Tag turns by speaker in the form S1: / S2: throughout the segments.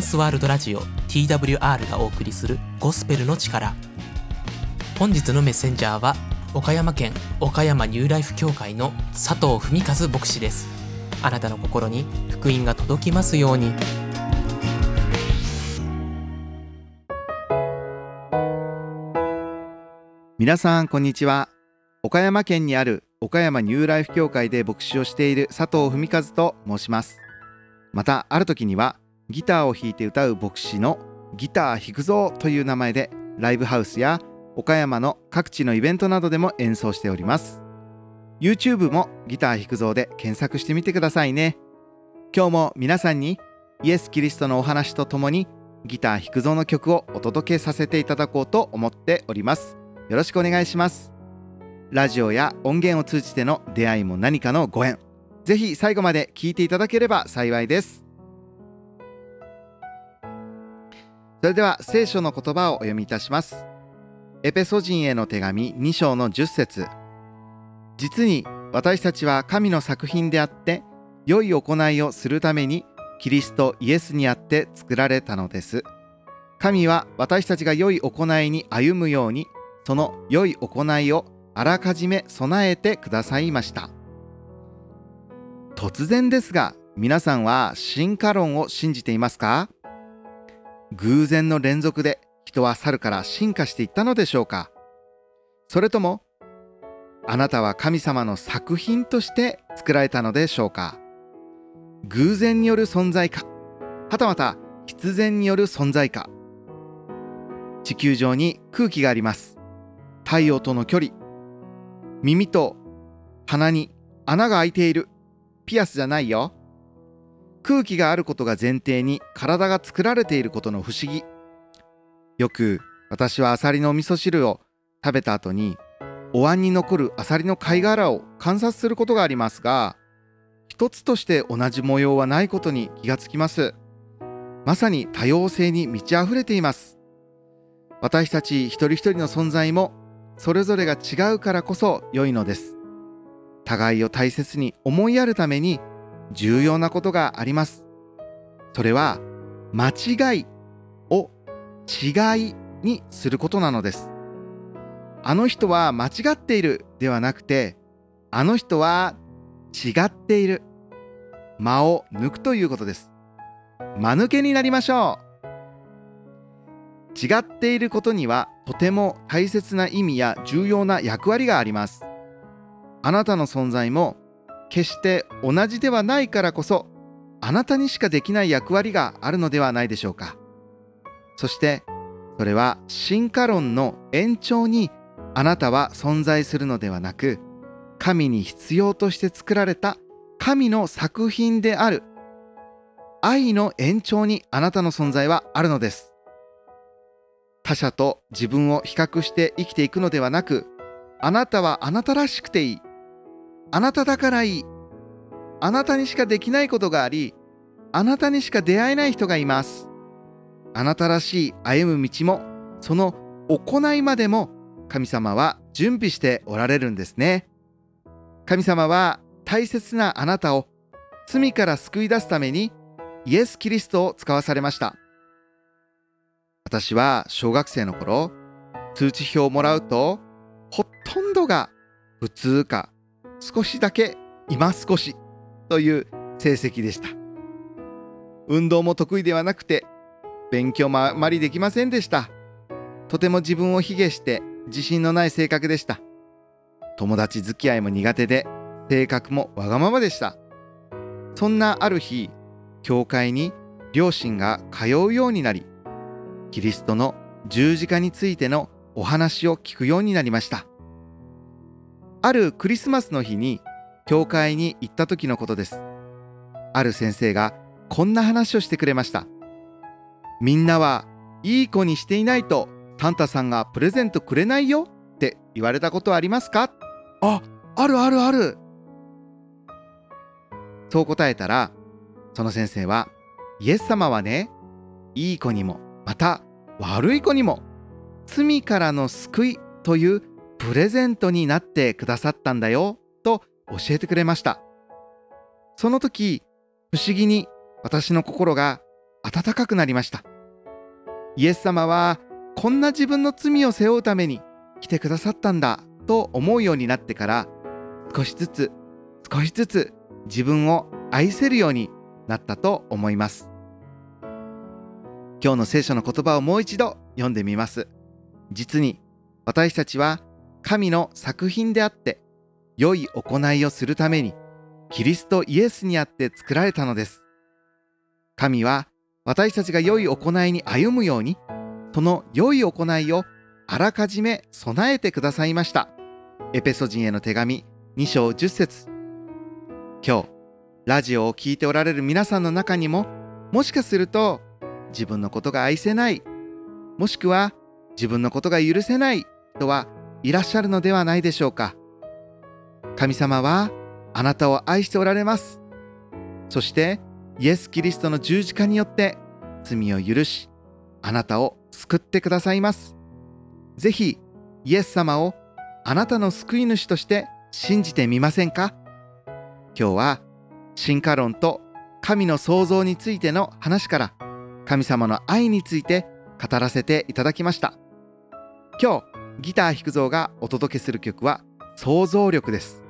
S1: ンスワールドラジオ TWR がお送りするゴスペルの力。本日のメッセンジャーは岡山県岡山ニューライフ協会の佐藤文和牧師です。あなたの心に福音が届きますように。
S2: 皆さんこんにちは。岡山県にある岡山ニューライフ協会で牧師をしている佐藤文和と申します。またある時にはギターを弾いて歌う牧師のギター弾くぞという名前でライブハウスや岡山の各地のイベントなどでも演奏しております。YouTube もギター弾くぞで検索してみてくださいね。今日も皆さんにイエス・キリストのお話とともにギター弾くぞの曲をお届けさせていただこうと思っております。よろしくお願いします。ラジオや音源を通じての出会いも何かのご縁。ぜひ最後まで聞いていただければ幸いです。それでは聖書の言葉をお読みいたします。エペソ人への手紙2章の10節。実に私たちは神の作品であって良い行いをするためにキリストイエスにあって作られたのです。神は私たちが良い行いに歩むようにその良い行いをあらかじめ備えてくださいました。突然ですが皆さんは進化論を信じていますか？偶然の連続で人は猿から進化していったのでしょうか。それともあなたは神様の作品として作られたのでしょうか。偶然による存在かはたまた必然による存在か。地球上に空気があります。太陽との距離耳と鼻に穴が開いている。ピアスじゃないよ。空気があることが前提に体が作られていることの不思議。よく私はアサリの味噌汁を食べた後にお椀に残るアサリの貝殻を観察することがありますが一つとして同じ模様はないことに気がつきます。まさに多様性に満ち溢れています。私たち一人一人の存在もそれぞれが違うからこそ良いのです。互いを大切に思いやるために重要なことがあります。それは間違いを違いにすることなのです。あの人は間違っているではなくて、あの人は違っている。間を抜くということです。間抜けになりましょう。違っていることにはとても大切な意味や重要な役割があります。あなたの存在も決して同じではないからこそあなたにしかできない役割があるのではないでしょうか。そしてそれは進化論の延長にあなたは存在するのではなく神に必要として作られた神の作品である愛の延長にあなたの存在はあるのです。他者と自分を比較して生きていくのではなくあなたはあなたらしくていい。あなただからいい。あなたにしかできないことがあり、あなたにしか出会えない人がいます。あなたらしい歩む道も、その行いまでも神様は準備しておられるんですね。神様は大切なあなたを罪から救い出すためにイエス・キリストを使わされました。私は小学生の頃、通知表をもらうと、ほとんどが普通か少しだけ今少しという成績でした。運動も得意ではなくて勉強もあまりできませんでした。とても自分を卑下して自信のない性格でした。友達付き合いも苦手で性格もわがままでした。そんなある日教会に両親が通うようになりキリストの十字架についてのお話を聞くようになりました。あるクリスマスの日に教会に行った時のことです。ある先生がこんな話をしてくれました。みんなはいい子にしていないとサンタさんがプレゼントくれないよって言われたことはありますかあ、あるあるある。そう答えたら、その先生は、イエス様はね、いい子にも、また悪い子にも、罪からの救いというプレゼントになってくださったんだよと教えてくれました。その時不思議に私の心が
S3: 温かくなりました。イエス様はこんな自分の罪を背負うために来てくださったんだと思うようになってから少しずつ少しずつ自分を愛せるようになったと思います。今日の聖書の言葉をもう一度読んでみます。実に私たちは神の作品であって良い行いをするためにキリストイエスにあって作られたのです。神は私たちが良い行いに歩むようにその良い行いをあらかじめ備えてくださいました。エペソ人への手紙2章10節。今日ラジオを聴いておられる皆さんの中にももしかすると自分のことが愛せないもしくは自分のことが許せない人はいらっしゃるのではないでしょうか。神様はあなたを愛しておられます。そしてイエス・キリストの十字架によって罪を許しあなたを救ってくださいます。ぜひイエス様をあなたの救い主として信じてみませんか？今日は進化論と神の創造についての話から神様の愛について語らせていただきました。今日ギター弾く像がお届けする曲は想像力です。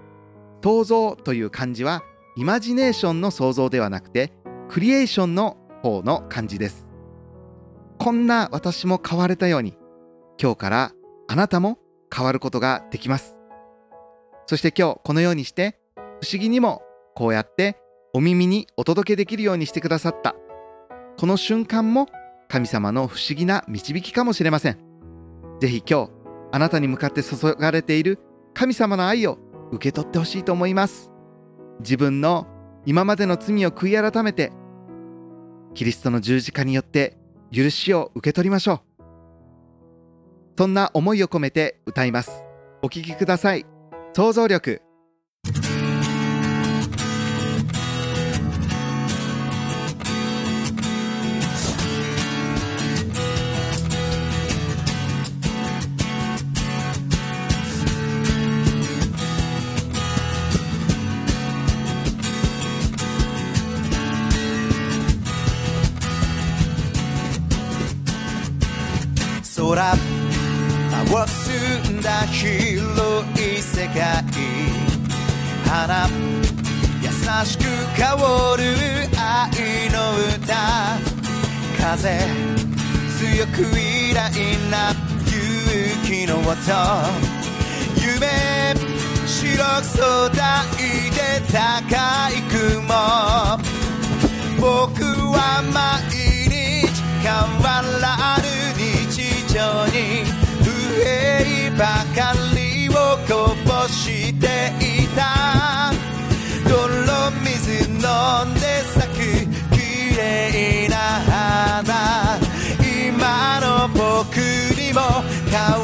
S3: 想像という漢字はイマジネーションの想像ではなくてクリエーションの方の漢字です。こんな私も変われたように今日からあなたも変わることができます。そして今日このようにして不思議にもこうやってお耳にお届けできるようにしてくださった。この瞬間も神様の不思議な導きかもしれません。ぜひ今日あなたに向かって注がれている神様の愛を受け取ってほしいと思います。自分の今までの罪を悔い改めてキリストの十字架によって許しを受け取りましょう。そんな思いを込めて歌います。お聴きください。想像力
S2: 空。青澄んだ広い世界。花。優しく香る愛の歌。風。強く偉大な勇気の音。夢。白く育いて高い雲。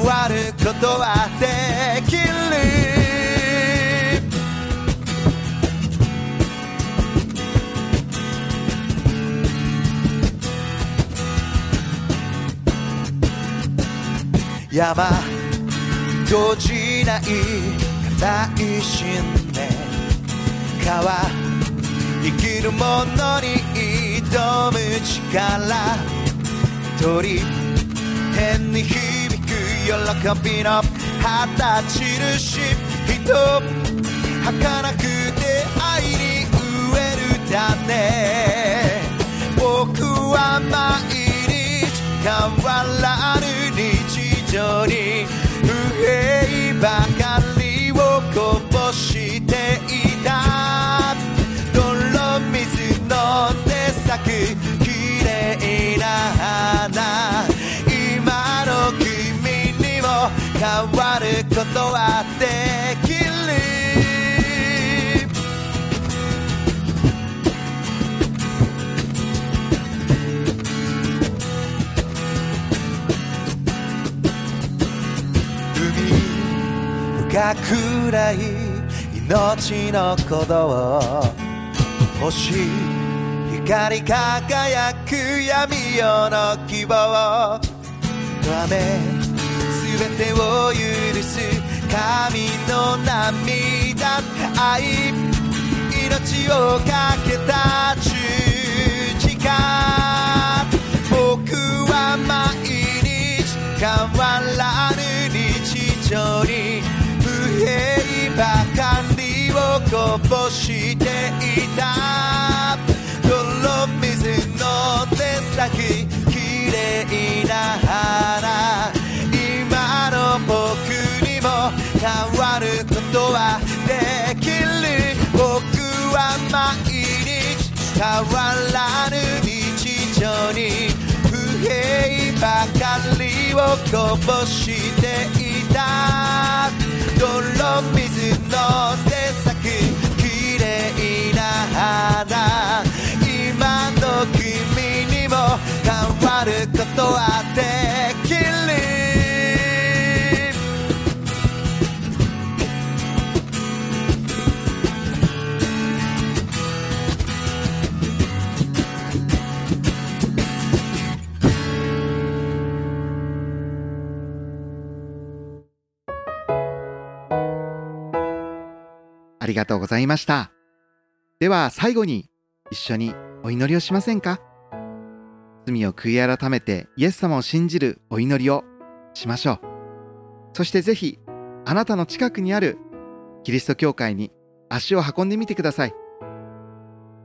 S2: わることはできる山閉じない硬い信念川生きるものに挑む力。鳥天に響く喜びの旗印人儚くてることはできる。海深くらい命の鼓動星光り輝く闇夜の希望雨全てを許す神の涙愛命を懸けた十字架。
S4: 僕は毎日変わらぬ日常に不平ばかりをこぼしていた泥水の手先綺麗なわらぬ日常に不平ばかりをこぼしていた。泥水の手先綺麗な
S2: 肌がとうございました。では最後に一緒にお祈りをしませんか？罪を悔い改めてイエス様を信じるお祈りをしましょう。そしてぜひあなたの近くにあるキリスト教会に足を運んでみてください。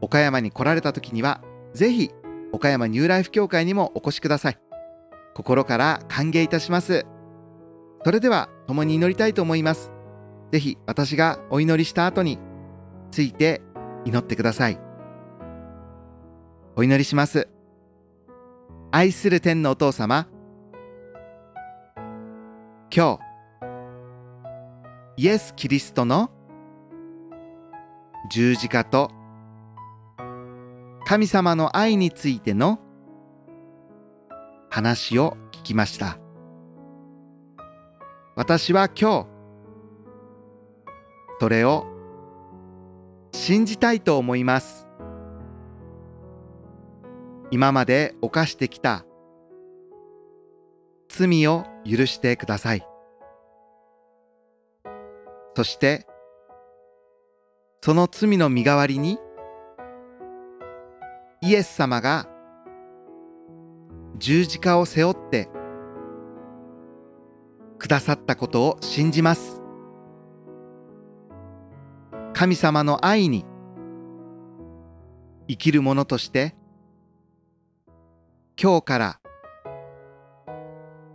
S2: 岡山に来られた時にはぜひ岡山ニューライフ教会にもお越しください。心から歓迎いたします。それでは共に祈りたいと思います。ぜひ私がお祈りした後について祈ってください。お祈りします。愛する天のお父様、今日、イエス・キリストの十字架と神様の愛についての話を聞きました。私は今日、それを信じたいと思います。今まで犯してきた罪を許してください。そして、その罪の身代わりに、イエス様が十字架を背負ってくださったことを信じます。神様の愛に生きる者として今日から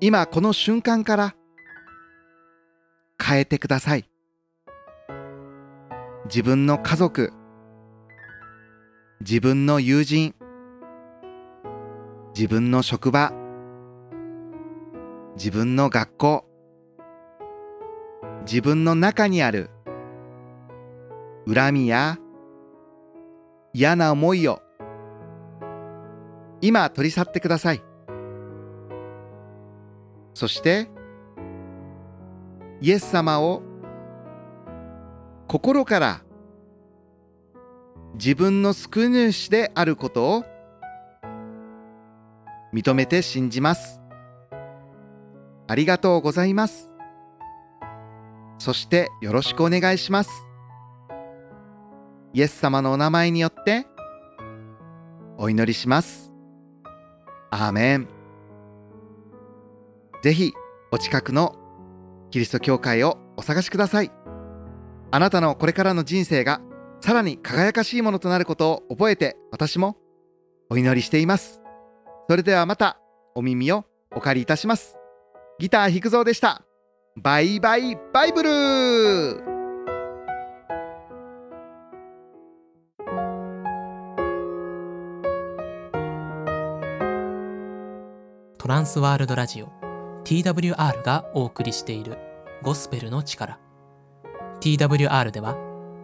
S2: 今この瞬間から変えてください。自分の家族自分の友人自分の職場自分の学校自分の中にある恨みや嫌な思いを今取り去ってください。そしてイエス様を心から自分の救い主であることを認めて信じます。ありがとうございます。そしてよろしくお願いします。イエス様のお名前によってお祈りします。アーメン。ぜひお近くのキリスト教会をお探しください。あなたのこれからの人生がさらに輝かしいものとなることを覚えて私もお祈りしています。それではまたお耳をお借りいたします。ギター弾くぞうでした。バイバイバイブル
S1: トランスワールドラジオ。TWR がお送りしている。ゴスペルの力。TWR では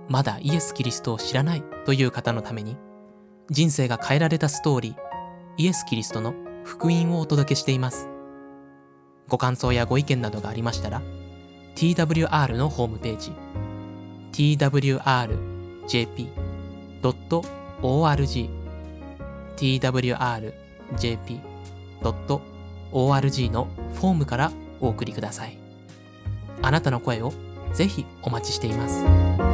S1: まだイエス・キリストを知らないという方のために人生が変えられたストーリーイエス・キリストの福音をお届けしています。ご感想やご意見などがありましたら TWR のホームページ twrjp.org twrjp.org ORG のフォームからお送りください。あなたの声をぜひお待ちしています。